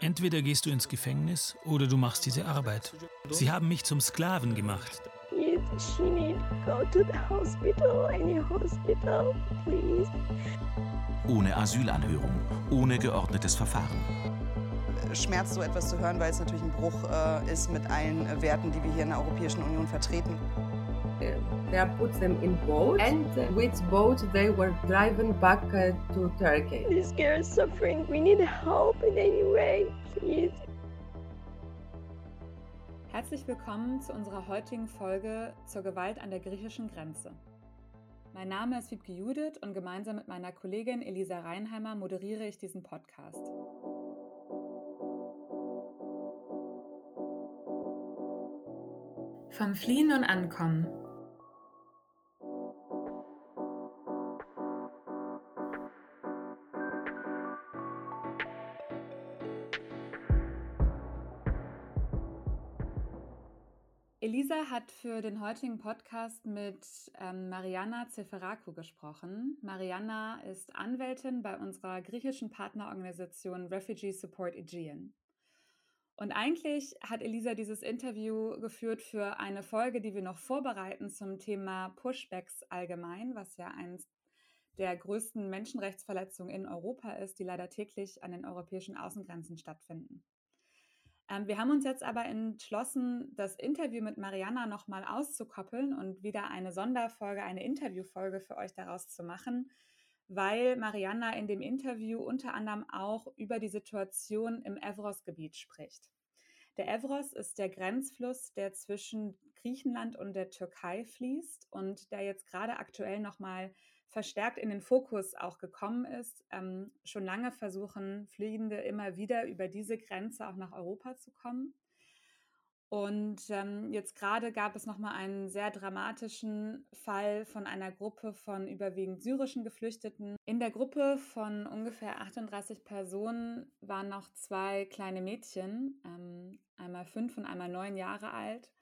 Entweder gehst du ins Gefängnis oder du machst diese Arbeit. Sie haben mich zum Sklaven gemacht. Ohne Asylanhörung, ohne geordnetes Verfahren. Schmerzt so etwas zu hören, weil es natürlich ein Bruch äh, ist mit allen Werten, die wir hier in der Europäischen Union vertreten. They have put them in boat, and with boat they were driven back uh, to Turkey. This girl is suffering. We need help in any way, please. Herzlich willkommen zu unserer heutigen Folge zur Gewalt an der griechischen Grenze. Mein Name ist Wiebke Judith und gemeinsam mit meiner Kollegin Elisa Reinheimer moderiere ich diesen Podcast. Vom Fliehen und Ankommen. Elisa hat für den heutigen Podcast mit ähm, Mariana Zeferakou gesprochen. Mariana ist Anwältin bei unserer griechischen Partnerorganisation Refugee Support Aegean. Und eigentlich hat Elisa dieses Interview geführt für eine Folge, die wir noch vorbereiten zum Thema Pushbacks allgemein, was ja eines der größten Menschenrechtsverletzungen in Europa ist, die leider täglich an den europäischen Außengrenzen stattfinden. Ähm, wir haben uns jetzt aber entschlossen, das Interview mit Mariana nochmal auszukoppeln und wieder eine Sonderfolge, eine Interviewfolge für euch daraus zu machen, weil Mariana in dem Interview unter anderem auch über die Situation im Evros-Gebiet spricht. Der Evros ist der Grenzfluss, der zwischen Griechenland und der Türkei fließt und der jetzt gerade aktuell nochmal verstärkt in den Fokus auch gekommen ist. Ähm, schon lange versuchen Fliehende immer wieder über diese Grenze auch nach Europa zu kommen. Und ähm, jetzt gerade gab es nochmal einen sehr dramatischen Fall von einer Gruppe von überwiegend syrischen Geflüchteten. In der Gruppe von ungefähr 38 Personen waren noch zwei kleine Mädchen, ähm, einmal fünf und einmal neun Jahre alt.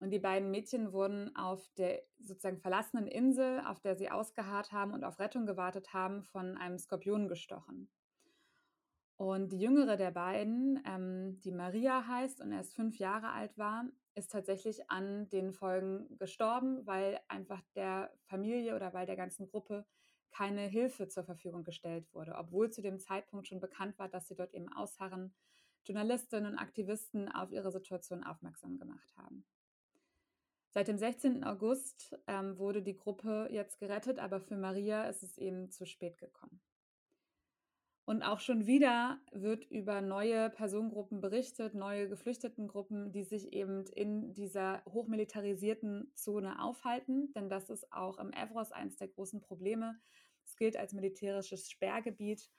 Und die beiden Mädchen wurden auf der sozusagen verlassenen Insel, auf der sie ausgeharrt haben und auf Rettung gewartet haben, von einem Skorpion gestochen. Und die jüngere der beiden, ähm, die Maria heißt und erst fünf Jahre alt war, ist tatsächlich an den Folgen gestorben, weil einfach der Familie oder weil der ganzen Gruppe keine Hilfe zur Verfügung gestellt wurde, obwohl zu dem Zeitpunkt schon bekannt war, dass sie dort eben ausharren, Journalistinnen und Aktivisten auf ihre Situation aufmerksam gemacht haben. Seit dem 16. August ähm, wurde die Gruppe jetzt gerettet, aber für Maria ist es eben zu spät gekommen. Und auch schon wieder wird über neue Personengruppen berichtet, neue Geflüchtetengruppen, die sich eben in dieser hochmilitarisierten Zone aufhalten. Denn das ist auch im Evros eines der großen Probleme. Es gilt als militärisches Sperrgebiet.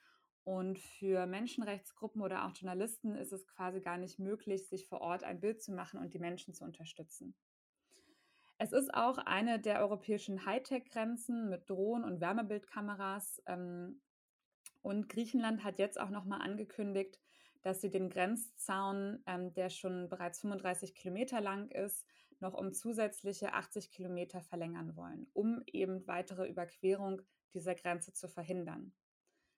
Und für Menschenrechtsgruppen oder auch Journalisten ist es quasi gar nicht möglich, sich vor Ort ein Bild zu machen und die Menschen zu unterstützen. Es ist auch eine der europäischen Hightech-Grenzen mit Drohnen und Wärmebildkameras. Ähm, und Griechenland hat jetzt auch nochmal angekündigt, dass sie den Grenzzaun, ähm, der schon bereits 35 Kilometer lang ist, noch um zusätzliche 80 Kilometer verlängern wollen, um eben weitere Überquerung dieser Grenze zu verhindern.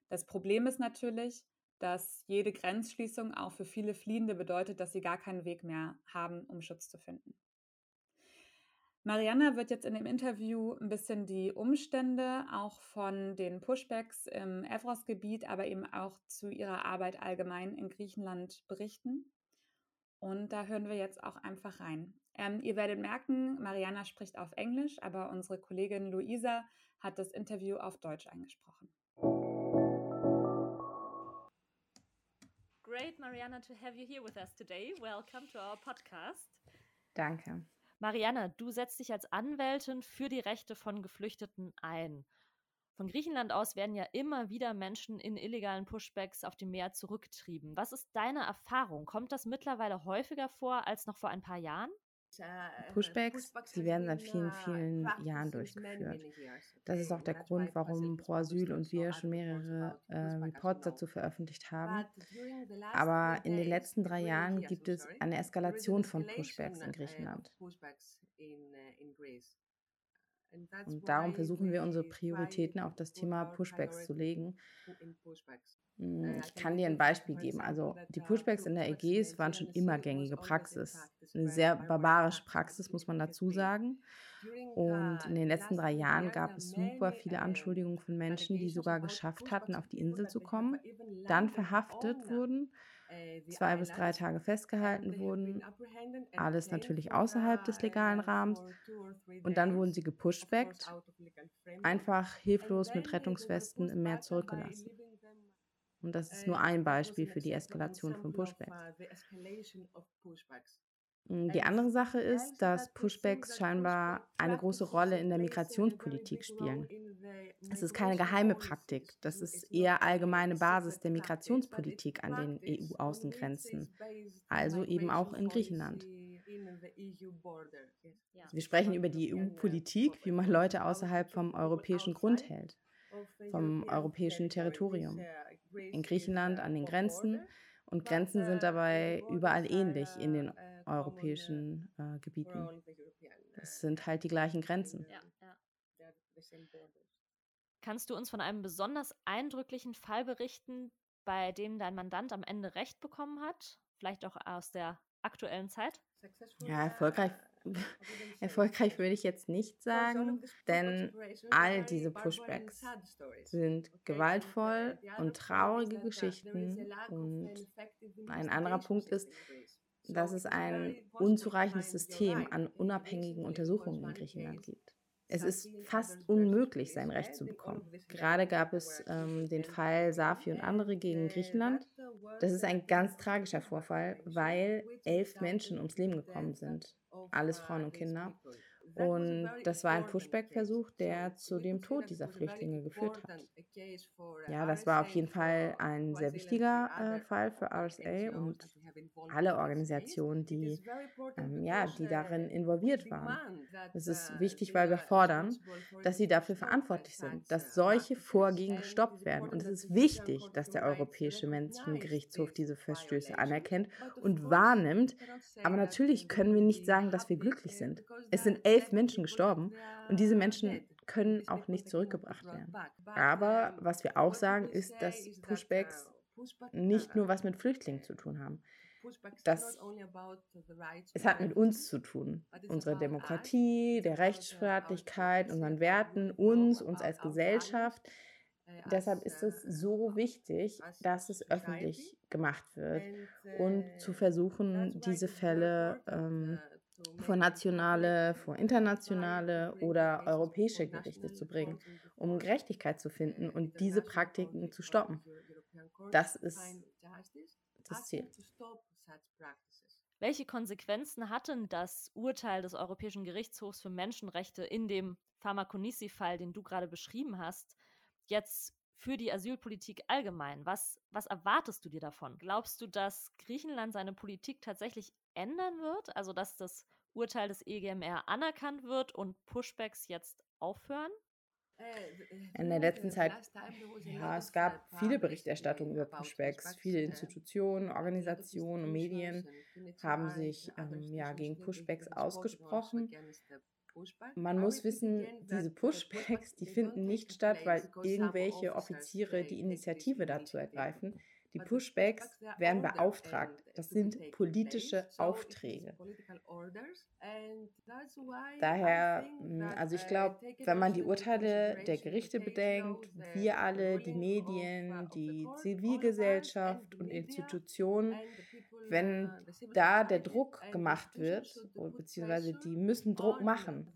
Das Problem ist natürlich, dass jede Grenzschließung auch für viele Fliehende bedeutet, dass sie gar keinen Weg mehr haben, um Schutz zu finden. Mariana wird jetzt in dem Interview ein bisschen die Umstände auch von den Pushbacks im Evros-Gebiet, aber eben auch zu ihrer Arbeit allgemein in Griechenland berichten. Und da hören wir jetzt auch einfach rein. Ähm, ihr werdet merken, Mariana spricht auf Englisch, aber unsere Kollegin Luisa hat das Interview auf Deutsch eingesprochen. Great, Mariana, to have you here with us today. Welcome to our podcast. Danke. Marianne, du setzt dich als Anwältin für die Rechte von Geflüchteten ein. Von Griechenland aus werden ja immer wieder Menschen in illegalen Pushbacks auf dem Meer zurückgetrieben. Was ist deine Erfahrung? Kommt das mittlerweile häufiger vor als noch vor ein paar Jahren? Pushbacks, die werden seit vielen, vielen Jahren durchgeführt. Das ist auch der Grund, warum Pro Asyl und wir schon mehrere äh, Reports dazu veröffentlicht haben. Aber in den letzten drei Jahren gibt es eine Eskalation von Pushbacks in Griechenland. Und darum versuchen wir unsere Prioritäten auf das Thema Pushbacks zu legen. Hm, ich kann dir ein Beispiel geben. Also die Pushbacks in der Ägäis waren schon immer gängige Praxis. Eine sehr barbarische Praxis, muss man dazu sagen. Und in den letzten drei Jahren gab es super viele Anschuldigungen von Menschen, die sogar geschafft hatten, auf die Insel zu kommen, dann verhaftet wurden, zwei bis drei Tage festgehalten wurden, alles natürlich außerhalb des legalen Rahmens. Und dann wurden sie gepushbackt, einfach hilflos mit Rettungswesten im Meer zurückgelassen. Und das ist nur ein Beispiel für die Eskalation von Pushbacks. Hm, die andere Sache ist, dass Pushbacks scheinbar eine große Rolle in der Migrationspolitik spielen. Es ist keine geheime Praktik, das ist eher allgemeine Basis der Migrationspolitik an den EU-Außengrenzen, also eben auch in Griechenland. Wir sprechen über die EU-Politik, wie man Leute außerhalb vom europäischen Grund hält, vom europäischen Territorium in Griechenland an den Grenzen. Und Grenzen sind dabei überall ähnlich in den europäischen äh, Gebieten. Es sind halt die gleichen Grenzen. Ja. Kannst du uns von einem besonders eindrücklichen Fall berichten, bei dem dein Mandant am Ende Recht bekommen hat? Vielleicht auch aus der aktuellen Zeit? Ja, erfolgreich Erfolgreich würde ich jetzt nicht sagen, denn all diese Pushbacks sind gewaltvoll und traurige Geschichten. Und ein anderer Punkt ist, dass es ein unzureichendes System an unabhängigen Untersuchungen in Griechenland gibt. Es ist fast unmöglich, sein Recht zu bekommen. Gerade gab es ähm, den Fall Safi und andere gegen Griechenland. Das ist ein ganz tragischer Vorfall, weil elf Menschen ums Leben gekommen sind alles Frauen und Kinder. Und das war ein Pushback-Versuch, der zu dem Tod dieser Flüchtlinge geführt hat. Ja, das war auf jeden Fall ein sehr wichtiger äh, Fall für RSA und alle Organisationen, die, ähm, ja, die darin involviert waren. Es ist wichtig, weil wir fordern, dass sie dafür verantwortlich sind, dass solche Vorgehen gestoppt werden. Und es ist wichtig, dass der Europäische Menschengerichtshof diese Verstöße anerkennt und wahrnimmt. Aber natürlich können wir nicht sagen, dass wir glücklich sind. Es sind elf Menschen gestorben und diese Menschen können auch nicht zurückgebracht werden. Aber was wir auch sagen, ist, dass Pushbacks nicht nur was mit Flüchtlingen zu tun haben. Das, es hat mit uns zu tun, unserer Demokratie, der Rechtsstaatlichkeit, unseren Werten, uns, uns als Gesellschaft. Deshalb ist es so wichtig, dass es öffentlich gemacht wird und zu versuchen, diese Fälle ähm, vor nationale, vor internationale oder europäische Gerichte zu bringen, um Gerechtigkeit zu finden und diese Praktiken zu stoppen. Das ist das Ziel. Welche Konsequenzen hat denn das Urteil des Europäischen Gerichtshofs für Menschenrechte in dem Pharmakonisi-Fall, den du gerade beschrieben hast, jetzt für die Asylpolitik allgemein? Was, was erwartest du dir davon? Glaubst du, dass Griechenland seine Politik tatsächlich ändern wird? Also, dass das Urteil des EGMR anerkannt wird und Pushbacks jetzt aufhören? In der letzten Zeit, ja, es gab viele Berichterstattungen über Pushbacks. Viele Institutionen, Organisationen und Medien haben sich ähm, ja, gegen Pushbacks ausgesprochen. Man muss wissen, diese Pushbacks, die finden nicht statt, weil irgendwelche Offiziere die Initiative dazu ergreifen. Die Pushbacks werden beauftragt. Das sind politische Aufträge. Daher, hm, also ich glaube, wenn man die Urteile der Gerichte bedenkt, wir alle, die Medien, die Zivilgesellschaft und Institutionen, wenn da der Druck gemacht wird, beziehungsweise die müssen Druck machen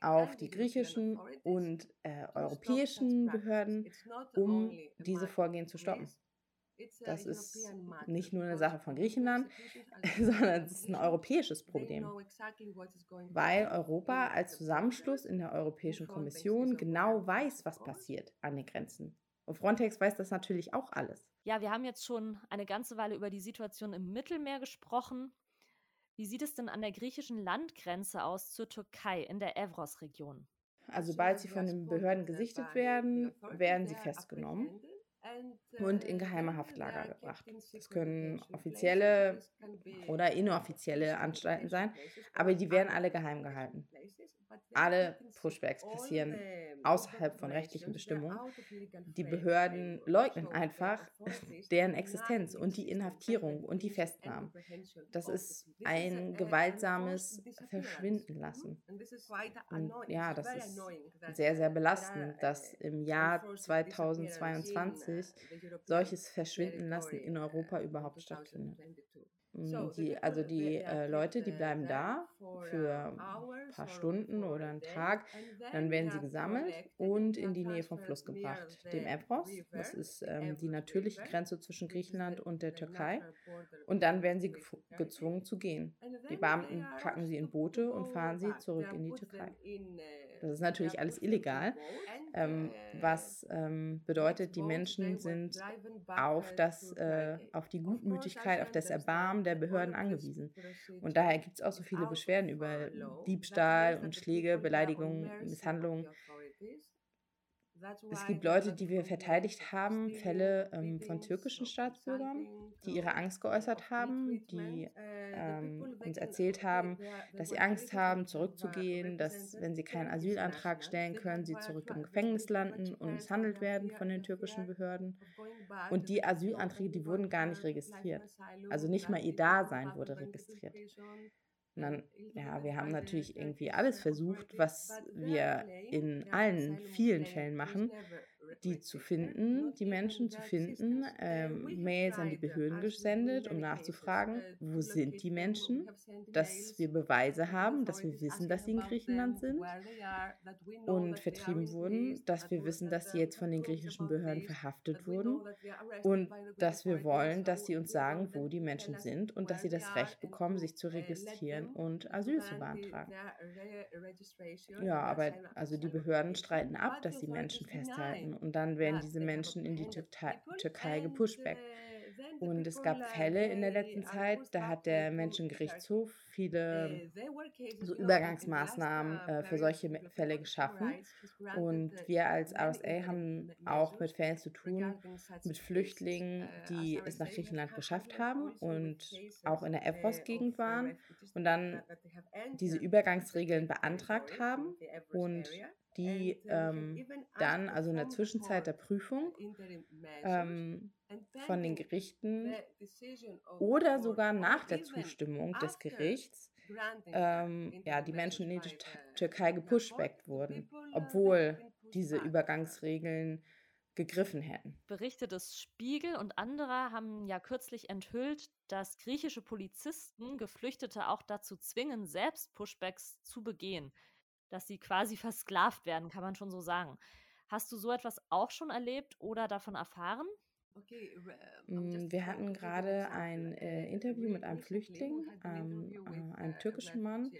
auf die griechischen und äh, europäischen Behörden, um diese Vorgehen zu stoppen. Das ist nicht nur eine Sache von Griechenland, sondern es ist ein europäisches Problem, weil Europa als Zusammenschluss in der Europäischen Kommission genau weiß, was passiert an den Grenzen. Und Frontex weiß das natürlich auch alles. Ja, wir haben jetzt schon eine ganze Weile über die Situation im Mittelmeer gesprochen. Wie sieht es denn an der griechischen Landgrenze aus zur Türkei in der Evros-Region? Also, sobald sie von den Behörden gesichtet werden, werden sie festgenommen und in geheime Haftlager gebracht. Das können offizielle oder inoffizielle Anstalten sein, aber die werden alle geheim gehalten. Alle Pushbacks passieren außerhalb von rechtlichen Bestimmungen. Die Behörden leugnen einfach deren Existenz und die Inhaftierung und die Festnahmen. Das ist ein gewaltsames Verschwinden lassen. Und ja, das ist sehr, sehr belastend, dass im Jahr 2022 solches Verschwinden lassen in Europa überhaupt stattfindet. Hm, die, also die äh, Leute, die bleiben da für ein paar Stunden oder einen Tag, dann werden sie gesammelt und in die Nähe vom Fluss gebracht, dem Evros. Das ist ähm, die natürliche Grenze zwischen Griechenland und der Türkei. Und dann werden sie gezwungen zu gehen. Die Beamten packen sie in Boote und fahren sie zurück in die Türkei. Das ist natürlich alles illegal, ähm, was ähm, bedeutet, die Menschen sind auf, das, äh, auf die Gutmütigkeit, auf das Erbarmen der Behörden angewiesen. Und daher gibt es auch so viele Beschwerden über Diebstahl und Schläge, Beleidigungen, Misshandlungen. Es gibt Leute, die wir verteidigt haben, Fälle ähm, von türkischen Staatsbürgern, die ihre Angst geäußert haben, die ähm, uns erzählt haben, dass sie Angst haben, zurückzugehen, dass, wenn sie keinen Asylantrag stellen können, sie zurück im Gefängnis landen und misshandelt werden von den türkischen Behörden. Und die Asylanträge, die wurden gar nicht registriert. Also nicht mal ihr Dasein wurde registriert. Und dann, ja, wir haben natürlich irgendwie alles versucht, was wir in allen vielen Fällen machen, die zu finden, die Menschen zu finden, ähm, Mails an die Behörden gesendet, um nachzufragen, wo sind die Menschen, dass wir Beweise haben, dass wir wissen, dass sie in Griechenland sind und vertrieben wurden, dass wir wissen, dass sie jetzt von den griechischen Behörden verhaftet wurden und dass wir wollen, dass sie uns sagen, wo die Menschen sind und dass sie das Recht bekommen, sich zu registrieren und Asyl zu beantragen. Ja, aber also die Behörden streiten ab, dass sie Menschen festhalten und dann werden diese Menschen in die Türkei, Türkei gepushbackt. Und es gab Fälle in der letzten Zeit, da hat der Menschengerichtshof viele so Übergangsmaßnahmen äh, für solche Fälle geschaffen. Und wir als RSA haben auch mit Fällen zu tun, mit Flüchtlingen, die es nach Griechenland geschafft haben und auch in der Evros-Gegend waren und dann diese Übergangsregeln beantragt haben und die ähm, dann, also in der Zwischenzeit der Prüfung, ähm, von den Gerichten oder sogar nach der Zustimmung des Gerichts ähm, ja, die Menschen in die Türkei gepushbackt wurden, obwohl diese Übergangsregeln gegriffen hätten. Berichte des Spiegel und andere haben ja kürzlich enthüllt, dass griechische Polizisten Geflüchtete auch dazu zwingen, selbst Pushbacks zu begehen dass sie quasi versklavt werden, kann man schon so sagen. Hast du so etwas auch schon erlebt oder davon erfahren? Mm, wir hatten gerade ein äh, Interview mit einem Flüchtling, ähm, äh, einem türkischen Mann,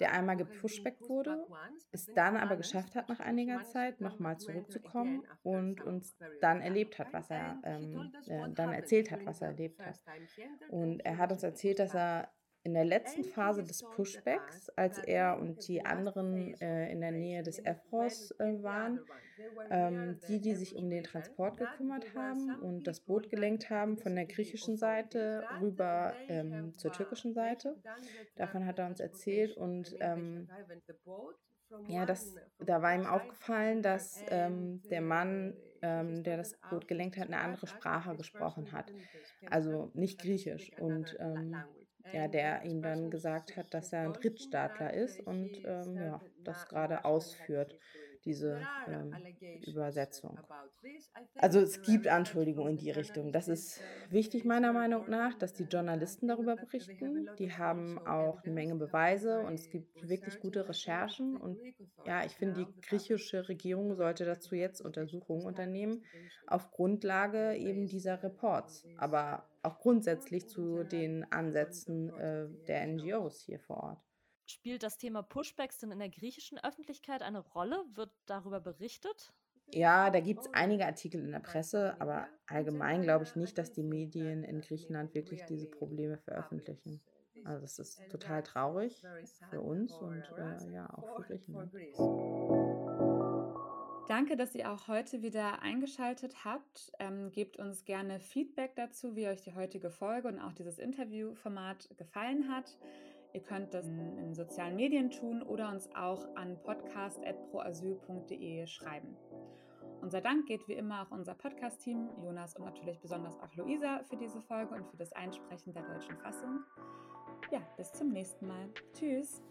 der einmal gepushbackt wurde, es dann aber geschafft hat, nach einiger Zeit nochmal zurückzukommen und uns dann erlebt hat, was er ähm, äh, dann erzählt hat, was er erlebt hat. Und er hat uns erzählt, dass er in der letzten Phase des Pushbacks, als er und die anderen äh, in der Nähe des Evros äh, waren, ähm, die, die sich um den Transport gekümmert haben und das Boot gelenkt haben von der griechischen Seite rüber ähm, zur türkischen Seite. Davon hat er uns erzählt und ähm, ja, das, da war ihm aufgefallen, dass ähm, der Mann, ähm, der das Boot gelenkt hat, eine andere Sprache gesprochen hat. Also nicht Griechisch. Und ähm, ja, der ihm dann gesagt hat, dass er ein Drittstaatler ist und ähm, ja, das gerade ausführt diese ähm, Übersetzung. Also es gibt Anschuldigungen in die Richtung. Das ist wichtig meiner Meinung nach, dass die Journalisten darüber berichten. Die haben auch eine Menge Beweise und es gibt wirklich gute Recherchen. Und ja, ich finde, die griechische Regierung sollte dazu jetzt Untersuchungen unternehmen auf Grundlage eben dieser Reports, aber auch grundsätzlich zu den Ansätzen äh, der NGOs hier vor Ort. Spielt das Thema Pushbacks denn in der griechischen Öffentlichkeit eine Rolle? Wird darüber berichtet? Ja, da gibt es einige Artikel in der Presse, aber allgemein glaube ich nicht, dass die Medien in Griechenland wirklich diese Probleme veröffentlichen. Also das ist total traurig für uns und äh, ja auch für Griechenland. Danke, dass ihr auch heute wieder eingeschaltet habt. Ähm, gebt uns gerne Feedback dazu, wie euch die heutige Folge und auch dieses Interviewformat gefallen hat. Ihr könnt das in, in sozialen Medien tun oder uns auch an podcast.proasyl.de schreiben. Unser Dank geht wie immer auch unser Podcast-Team, Jonas und natürlich besonders auch Luisa für diese Folge und für das Einsprechen der deutschen Fassung. Ja, bis zum nächsten Mal. Tschüss.